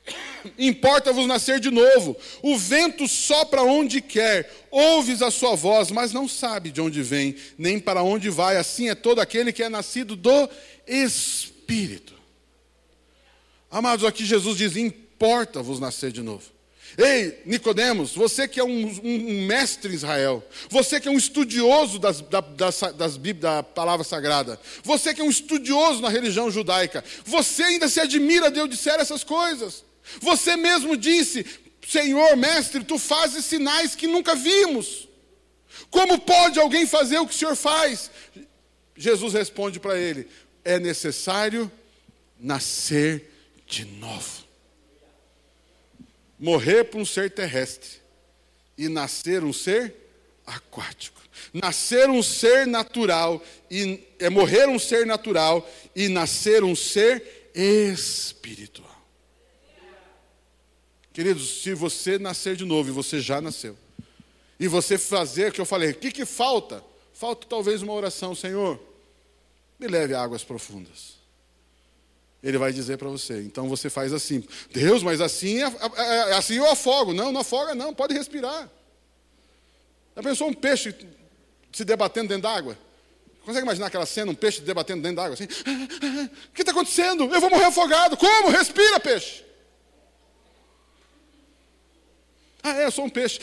importa-vos nascer de novo. O vento sopra onde quer, ouves a sua voz, mas não sabe de onde vem, nem para onde vai. Assim é todo aquele que é nascido do Espírito. Amados, aqui Jesus diz: importa-vos nascer de novo. Ei, Nicodemos, você que é um, um, um, mestre em Israel, você que é um estudioso das, da, das, das, da palavra sagrada, você que é um estudioso na religião judaica, você ainda se admira de eu disser essas coisas. Você mesmo disse, Senhor, mestre, tu fazes sinais que nunca vimos. Como pode alguém fazer o que o Senhor faz? Jesus responde para ele: é necessário nascer de novo morrer para um ser terrestre e nascer um ser aquático. Nascer um ser natural e é morrer um ser natural e nascer um ser espiritual. Queridos, se você nascer de novo, e você já nasceu, e você fazer o que eu falei, o que, que falta? Falta talvez uma oração, Senhor, me leve a águas profundas. Ele vai dizer para você. Então você faz assim. Deus, mas assim, é, é, é, assim eu afogo. Não, não afoga não, pode respirar. Já pensou um peixe se debatendo dentro d'água? Consegue imaginar aquela cena, um peixe debatendo dentro d'água assim? O que está acontecendo? Eu vou morrer afogado. Como? Respira, peixe. Ah, é, eu sou um peixe.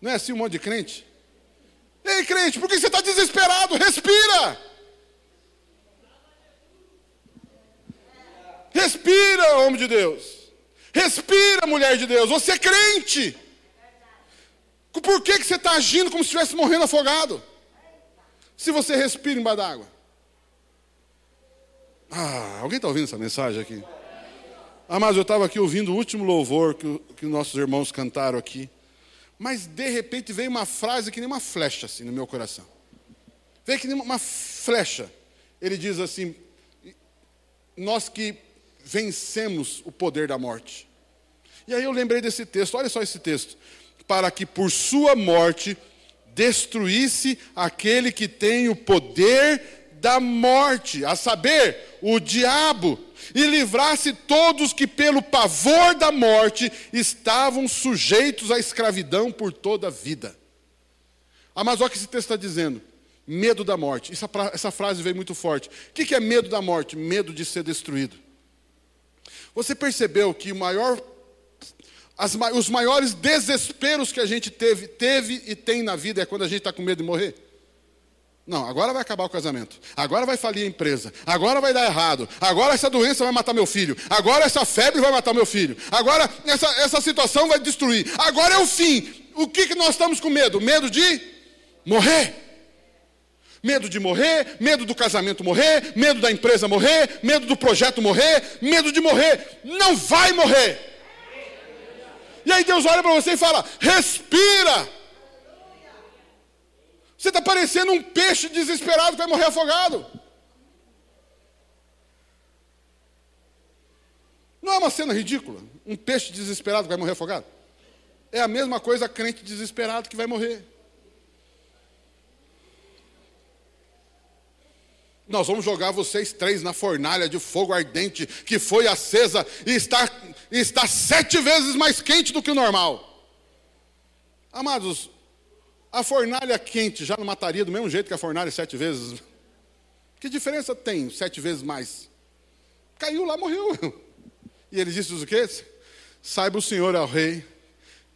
Não é assim um monte de crente? Ei, crente, por que você está desesperado? Respira! Respira, homem de Deus. Respira, mulher de Deus. Você é crente. Por que, que você está agindo como se estivesse morrendo afogado? Se você respira embaixo d'água. Ah, alguém está ouvindo essa mensagem aqui? Ah, mas eu estava aqui ouvindo o último louvor que, que nossos irmãos cantaram aqui. Mas de repente veio uma frase que nem uma flecha assim no meu coração. Veio que nem uma flecha. Ele diz assim: Nós que vencemos o poder da morte. E aí eu lembrei desse texto, olha só esse texto. Para que por sua morte destruísse aquele que tem o poder da morte, a saber, o diabo, e livrasse todos que pelo pavor da morte estavam sujeitos à escravidão por toda a vida. Ah, mas olha o que esse texto está dizendo. Medo da morte. Essa, essa frase veio muito forte. O que é medo da morte? Medo de ser destruído. Você percebeu que maior, as, os maiores desesperos que a gente teve, teve e tem na vida é quando a gente está com medo de morrer? Não, agora vai acabar o casamento. Agora vai falir a empresa. Agora vai dar errado. Agora essa doença vai matar meu filho. Agora essa febre vai matar meu filho. Agora essa, essa situação vai destruir. Agora é o fim. O que, que nós estamos com medo? Medo de morrer. Medo de morrer, medo do casamento morrer, medo da empresa morrer, medo do projeto morrer, medo de morrer. Não vai morrer. E aí Deus olha para você e fala: respira. Você está parecendo um peixe desesperado que vai morrer afogado. Não é uma cena ridícula? Um peixe desesperado que vai morrer afogado? É a mesma coisa crente desesperado que vai morrer. Nós vamos jogar vocês três na fornalha de fogo ardente que foi acesa e está, está sete vezes mais quente do que o normal. Amados, A fornalha quente já não mataria do mesmo jeito que a fornalha sete vezes? Que diferença tem sete vezes mais? Caiu lá, morreu. E ele disse o quê? Saiba o Senhor ao rei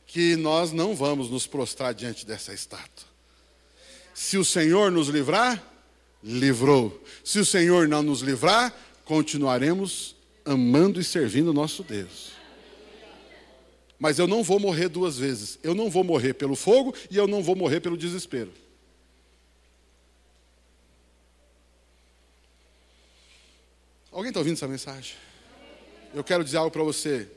que nós não vamos nos prostrar diante dessa estátua. Se o Senhor nos livrar, livrou. Se o Senhor não nos livrar, continuaremos amando e servindo o nosso Deus. Mas eu não vou morrer duas vezes. Eu não vou morrer pelo fogo e eu não vou morrer pelo desespero. Alguém está ouvindo essa mensagem? Eu quero dizer algo para você.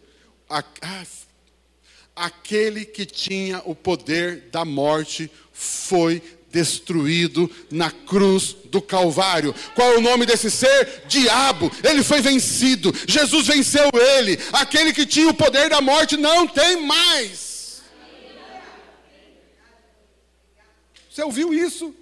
Aquele que tinha o poder da morte foi destruído na cruz do Calvário. Qual é o nome desse ser? Diabo. Ele foi vencido. Jesus venceu ele. Aquele que tinha o poder da morte não tem mais. Você ouviu isso?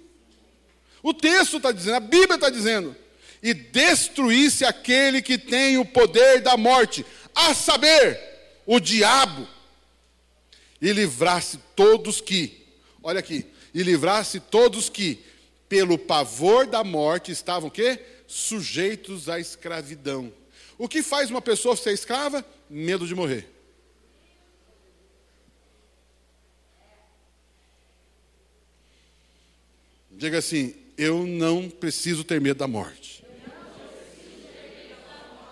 O texto está dizendo, a Bíblia está dizendo. E destruísse aquele que tem o poder da morte, a saber, o diabo, e livrasse todos que, olha aqui, e livrasse todos que, pelo pavor da morte, estavam quê? Sujeitos à escravidão. O que faz uma pessoa ser escrava? Medo de morrer. Diga assim: eu não preciso ter medo da morte.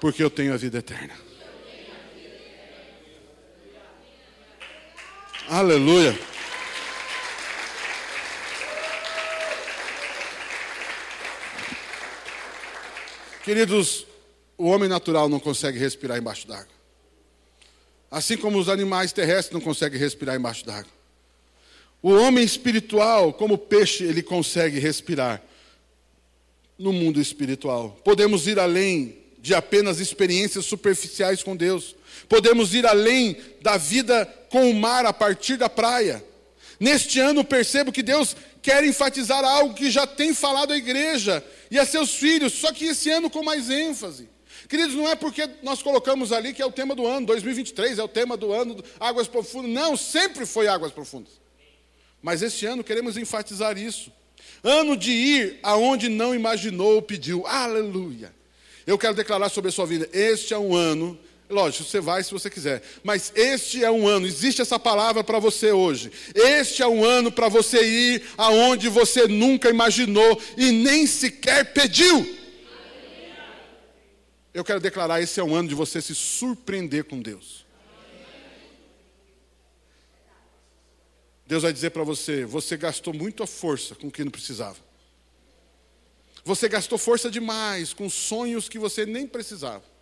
Porque eu tenho a vida eterna. Aleluia. Queridos, o homem natural não consegue respirar embaixo d'água. Assim como os animais terrestres não conseguem respirar embaixo d'água. O homem espiritual, como peixe, ele consegue respirar no mundo espiritual. Podemos ir além de apenas experiências superficiais com Deus. Podemos ir além da vida com o mar a partir da praia. Neste ano percebo que Deus quer enfatizar algo que já tem falado à igreja e a seus filhos, só que esse ano com mais ênfase. Queridos, não é porque nós colocamos ali que é o tema do ano, 2023 é o tema do ano, águas profundas. Não, sempre foi águas profundas. Mas este ano queremos enfatizar isso. Ano de ir aonde não imaginou ou pediu. Aleluia. Eu quero declarar sobre a sua vida: este é um ano Lógico, você vai se você quiser. Mas este é um ano, existe essa palavra para você hoje. Este é um ano para você ir aonde você nunca imaginou e nem sequer pediu. Eu quero declarar: esse é um ano de você se surpreender com Deus. Deus vai dizer para você: você gastou muita força com o que não precisava. Você gastou força demais com sonhos que você nem precisava.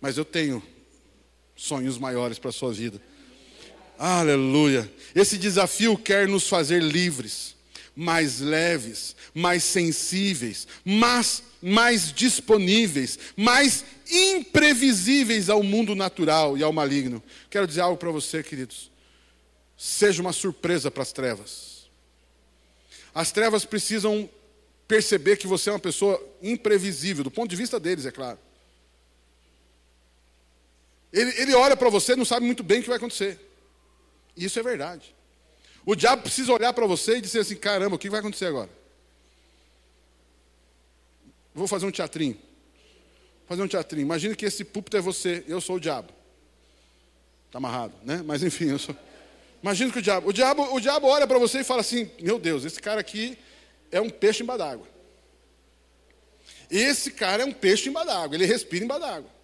Mas eu tenho sonhos maiores para a sua vida. Aleluia. Esse desafio quer nos fazer livres, mais leves, mais sensíveis, mais, mais disponíveis, mais imprevisíveis ao mundo natural e ao maligno. Quero dizer algo para você, queridos. Seja uma surpresa para as trevas. As trevas precisam perceber que você é uma pessoa imprevisível, do ponto de vista deles, é claro. Ele, ele olha para você e não sabe muito bem o que vai acontecer. Isso é verdade. O diabo precisa olhar para você e dizer assim: caramba, o que vai acontecer agora? Vou fazer um teatrinho. Vou fazer um teatrinho. Imagina que esse púlpito é você, eu sou o diabo. Está amarrado, né? Mas enfim, eu sou. Imagina que o diabo. O diabo, o diabo olha para você e fala assim: meu Deus, esse cara aqui é um peixe embaixo d'água. Esse cara é um peixe embaixo d'água, ele respira embaixo d'água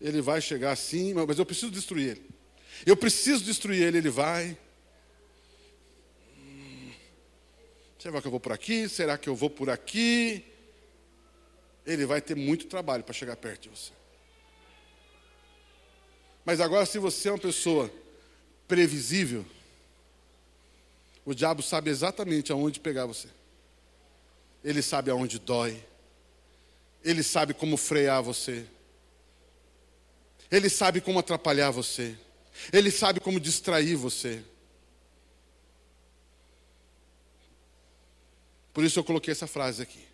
ele vai chegar assim, mas eu preciso destruir ele. Eu preciso destruir ele, ele vai. Será que eu vou por aqui? Será que eu vou por aqui? Ele vai ter muito trabalho para chegar perto de você. Mas agora, se você é uma pessoa previsível, o diabo sabe exatamente aonde pegar você. Ele sabe aonde dói. Ele sabe como frear você. Ele sabe como atrapalhar você. Ele sabe como distrair você. Por isso eu coloquei essa frase aqui.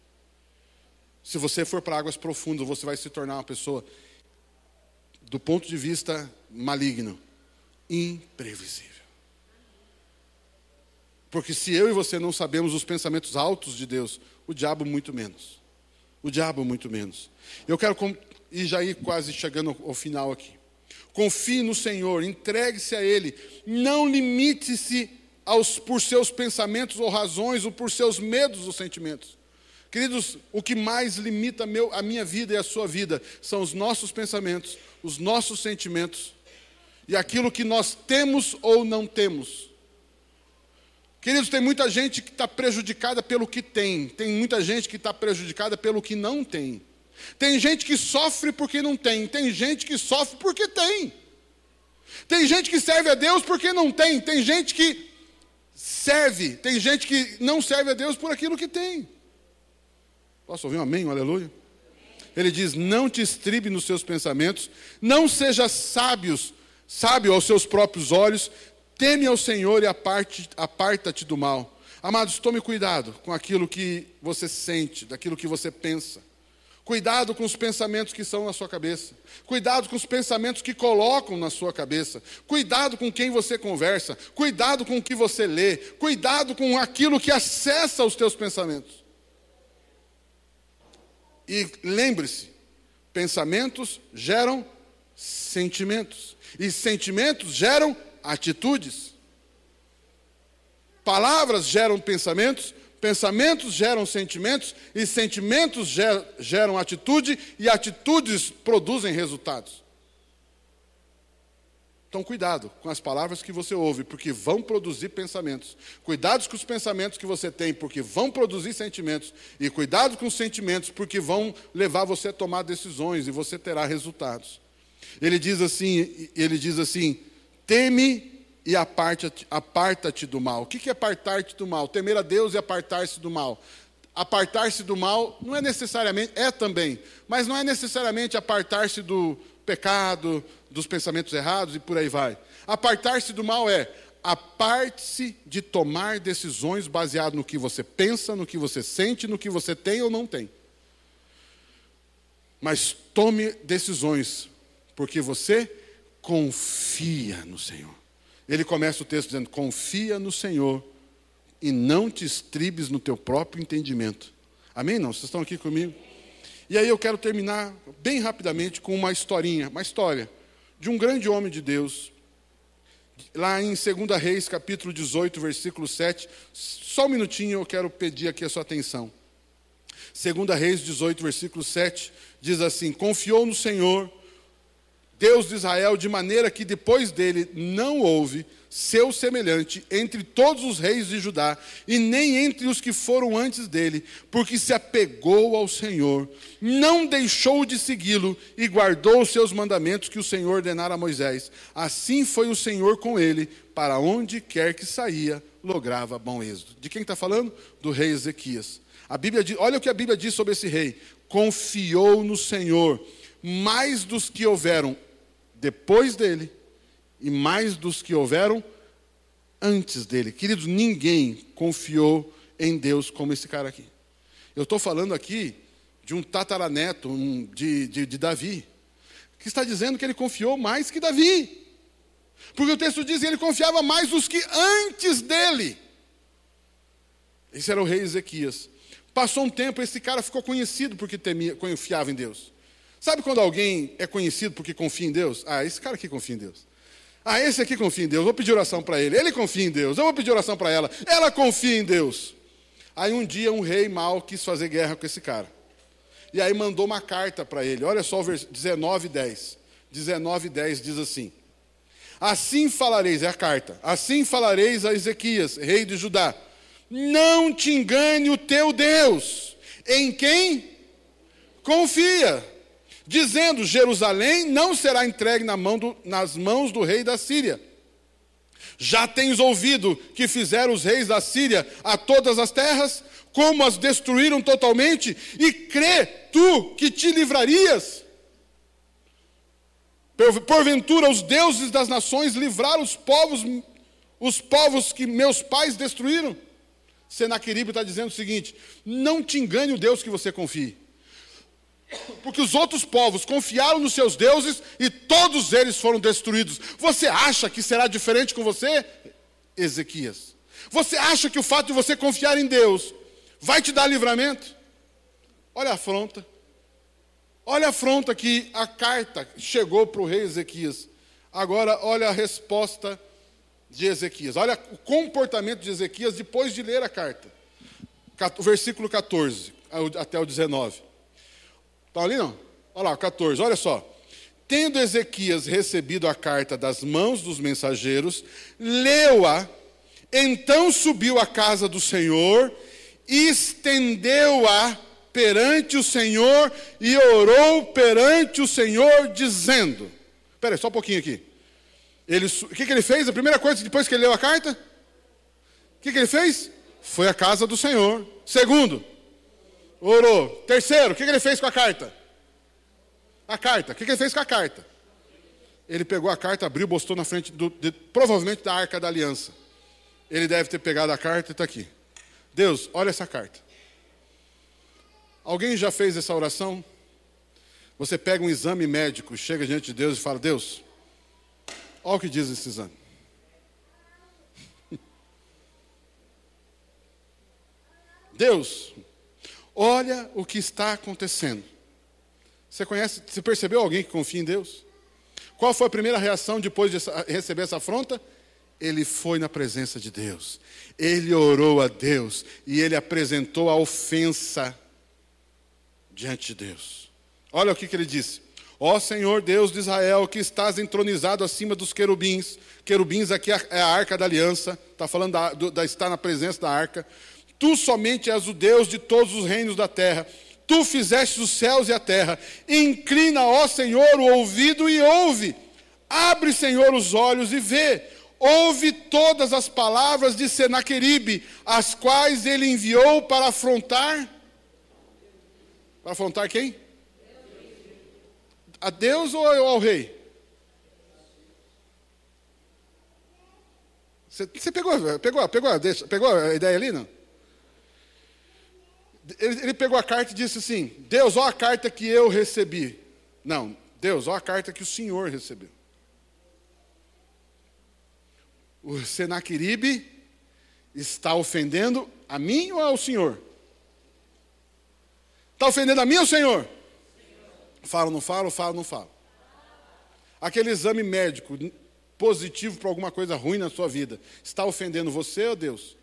Se você for para águas profundas, você vai se tornar uma pessoa, do ponto de vista maligno, imprevisível. Porque se eu e você não sabemos os pensamentos altos de Deus, o diabo muito menos. O diabo muito menos. Eu quero e já ir quase chegando ao final aqui. Confie no Senhor, entregue-se a Ele, não limite-se por seus pensamentos ou razões ou por seus medos ou sentimentos. Queridos, o que mais limita meu, a minha vida e a sua vida são os nossos pensamentos, os nossos sentimentos e aquilo que nós temos ou não temos. Queridos, tem muita gente que está prejudicada pelo que tem, tem muita gente que está prejudicada pelo que não tem. Tem gente que sofre porque não tem, tem gente que sofre porque tem. Tem gente que serve a Deus porque não tem, tem gente que serve, tem gente que não serve a Deus por aquilo que tem. Posso ouvir um amém, um aleluia? Ele diz: Não te estribe nos seus pensamentos, não seja sábios, sábio aos seus próprios olhos, teme ao Senhor e aparta-te do mal. Amados, tome cuidado com aquilo que você sente, daquilo que você pensa. Cuidado com os pensamentos que são na sua cabeça. Cuidado com os pensamentos que colocam na sua cabeça. Cuidado com quem você conversa. Cuidado com o que você lê. Cuidado com aquilo que acessa os teus pensamentos. E lembre-se: pensamentos geram sentimentos. E sentimentos geram atitudes. Palavras geram pensamentos, Pensamentos geram sentimentos, e sentimentos geram atitude, e atitudes produzem resultados. Então, cuidado com as palavras que você ouve, porque vão produzir pensamentos. Cuidado com os pensamentos que você tem, porque vão produzir sentimentos. E cuidado com os sentimentos, porque vão levar você a tomar decisões e você terá resultados. Ele diz assim, ele diz assim: teme e aparta-te aparta do mal. O que é apartar-te do mal? Temer a Deus e apartar-se do mal. Apartar-se do mal não é necessariamente, é também, mas não é necessariamente apartar-se do pecado, dos pensamentos errados e por aí vai. Apartar-se do mal é aparte-se de tomar decisões baseadas no que você pensa, no que você sente, no que você tem ou não tem. Mas tome decisões, porque você confia no Senhor. Ele começa o texto dizendo: Confia no Senhor e não te estribes no teu próprio entendimento. Amém? Não? Vocês estão aqui comigo? E aí eu quero terminar bem rapidamente com uma historinha, uma história de um grande homem de Deus. Lá em 2 Reis, capítulo 18, versículo 7. Só um minutinho eu quero pedir aqui a sua atenção. 2 Reis 18, versículo 7, diz assim: Confiou no Senhor Deus de Israel, de maneira que depois dele não houve seu semelhante entre todos os reis de Judá, e nem entre os que foram antes dele, porque se apegou ao Senhor, não deixou de segui-lo e guardou os seus mandamentos que o Senhor ordenara a Moisés. Assim foi o Senhor com ele, para onde quer que saía, lograva bom êxito. De quem está falando? Do rei Ezequias. A Bíblia diz, olha o que a Bíblia diz sobre esse rei: confiou no Senhor mais dos que houveram depois dele e mais dos que houveram antes dele. Queridos, ninguém confiou em Deus como esse cara aqui. Eu estou falando aqui de um tataraneto um, de, de, de Davi, que está dizendo que ele confiou mais que Davi. Porque o texto diz que ele confiava mais dos que antes dele. Esse era o rei Ezequias. Passou um tempo, esse cara ficou conhecido porque temia, confiava em Deus. Sabe quando alguém é conhecido porque confia em Deus? Ah, esse cara aqui confia em Deus. Ah, esse aqui confia em Deus, vou pedir oração para ele. Ele confia em Deus, eu vou pedir oração para ela. Ela confia em Deus. Aí um dia um rei mau quis fazer guerra com esse cara. E aí mandou uma carta para ele. Olha só o versículo 19, 10. 19, 10 diz assim: Assim falareis, é a carta, assim falareis a Ezequias, rei de Judá: Não te engane o teu Deus, em quem confia dizendo: Jerusalém não será entregue na mão do, nas mãos do rei da Síria. Já tens ouvido que fizeram os reis da Síria a todas as terras, como as destruíram totalmente, e crê tu que te livrarias? Porventura os deuses das nações livraram os povos, os povos que meus pais destruíram? Senaqueribe está dizendo o seguinte: não te engane o Deus que você confie. Porque os outros povos confiaram nos seus deuses e todos eles foram destruídos. Você acha que será diferente com você? Ezequias. Você acha que o fato de você confiar em Deus vai te dar livramento? Olha a afronta. Olha a afronta que a carta chegou para o rei Ezequias. Agora, olha a resposta de Ezequias. Olha o comportamento de Ezequias depois de ler a carta. Versículo 14 até o 19. Está ali não? Olha lá, 14, olha só. Tendo Ezequias recebido a carta das mãos dos mensageiros, leu-a, então subiu à casa do Senhor, estendeu-a perante o Senhor e orou perante o Senhor, dizendo: Espera aí, só um pouquinho aqui. Ele, o que, que ele fez? A primeira coisa, depois que ele leu a carta? O que, que ele fez? Foi à casa do Senhor. Segundo, orou. Terceiro, o que, ele fez com a carta? A carta. O que, que ele fez com a carta? Ele pegou a carta, abriu, postou na frente, do, de, provavelmente da arca da aliança. Ele deve ter pegado a carta e está aqui. Deus, olha essa carta. Alguém já fez essa oração? Você pega um exame médico, chega diante de Deus e fala: Deus, olha o que diz esse exame. Deus, olha o que está acontecendo. Você conhece, você percebeu alguém que confia em Deus? Qual foi a primeira reação depois de receber essa afronta? Ele foi na presença de Deus. Ele orou a Deus e ele apresentou a ofensa diante de Deus. Olha o que, que ele disse. Ó Senhor Deus de Israel, que estás entronizado acima dos querubins. Querubins aqui é, é a arca da aliança. Está falando da, da estar na presença da arca. Tu somente és o Deus de todos os reinos da terra. Tu fizeste os céus e a terra. Inclina, ó Senhor, o ouvido e ouve. Abre, Senhor, os olhos e vê. Ouve todas as palavras de Senaqueribe, as quais ele enviou para afrontar. Para afrontar quem? A Deus ou ao rei? Você, pegou, pegou, pegou, deixa, pegou a ideia ali, não? Ele, ele pegou a carta e disse assim: Deus, ó a carta que eu recebi. Não, Deus, ó a carta que o Senhor recebeu. O Senaqueribe está ofendendo a mim ou ao Senhor? Está ofendendo a mim ou ao Senhor? Falo, não falo, falo, não falo. Aquele exame médico positivo para alguma coisa ruim na sua vida, está ofendendo você ou Deus?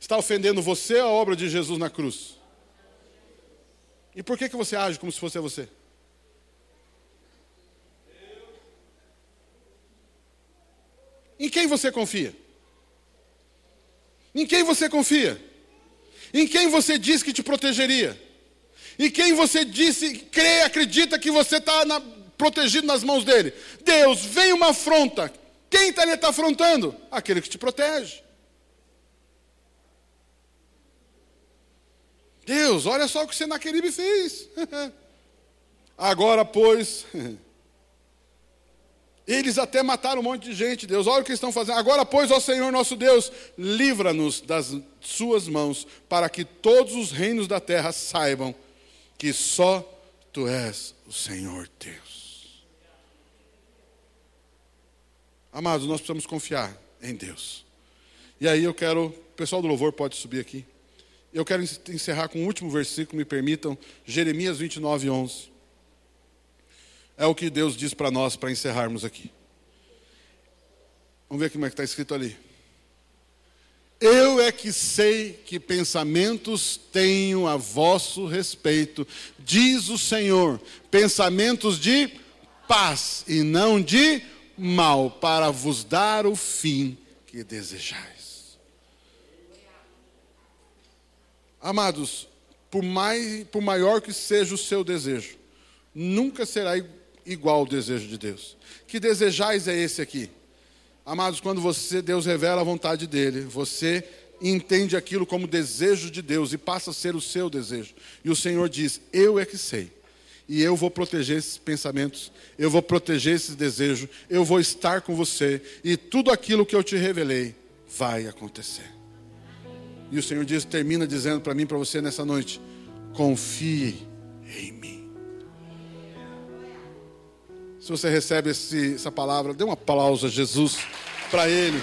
Está ofendendo você a obra de Jesus na cruz? E por que, que você age como se fosse você? Em quem você confia? Em quem você confia? Em quem você diz que te protegeria? Em quem você disse, crê, acredita que você está protegido nas mãos dele? Deus, vem uma afronta. Quem está tá afrontando? Aquele que te protege. Deus, olha só o que Senaqueribe fez. Agora, pois, eles até mataram um monte de gente, Deus, olha o que estão fazendo. Agora, pois, ó Senhor nosso Deus, livra-nos das suas mãos, para que todos os reinos da terra saibam que só tu és o Senhor Deus. Amados, nós precisamos confiar em Deus. E aí eu quero, o pessoal do louvor pode subir aqui. Eu quero encerrar com o último versículo, me permitam, Jeremias 29, 11. É o que Deus diz para nós para encerrarmos aqui. Vamos ver como é que está escrito ali. Eu é que sei que pensamentos tenho a vosso respeito, diz o Senhor, pensamentos de paz e não de mal, para vos dar o fim que desejais. Amados, por, mais, por maior que seja o seu desejo, nunca será igual ao desejo de Deus. Que desejais é esse aqui? Amados, quando você Deus revela a vontade dele, você entende aquilo como desejo de Deus e passa a ser o seu desejo. E o Senhor diz: Eu é que sei. E eu vou proteger esses pensamentos, eu vou proteger esses desejos, eu vou estar com você, e tudo aquilo que eu te revelei vai acontecer. E o Senhor diz, termina dizendo para mim, para você nessa noite: confie em mim. Se você recebe esse, essa palavra, dê um aplauso a Jesus para Ele.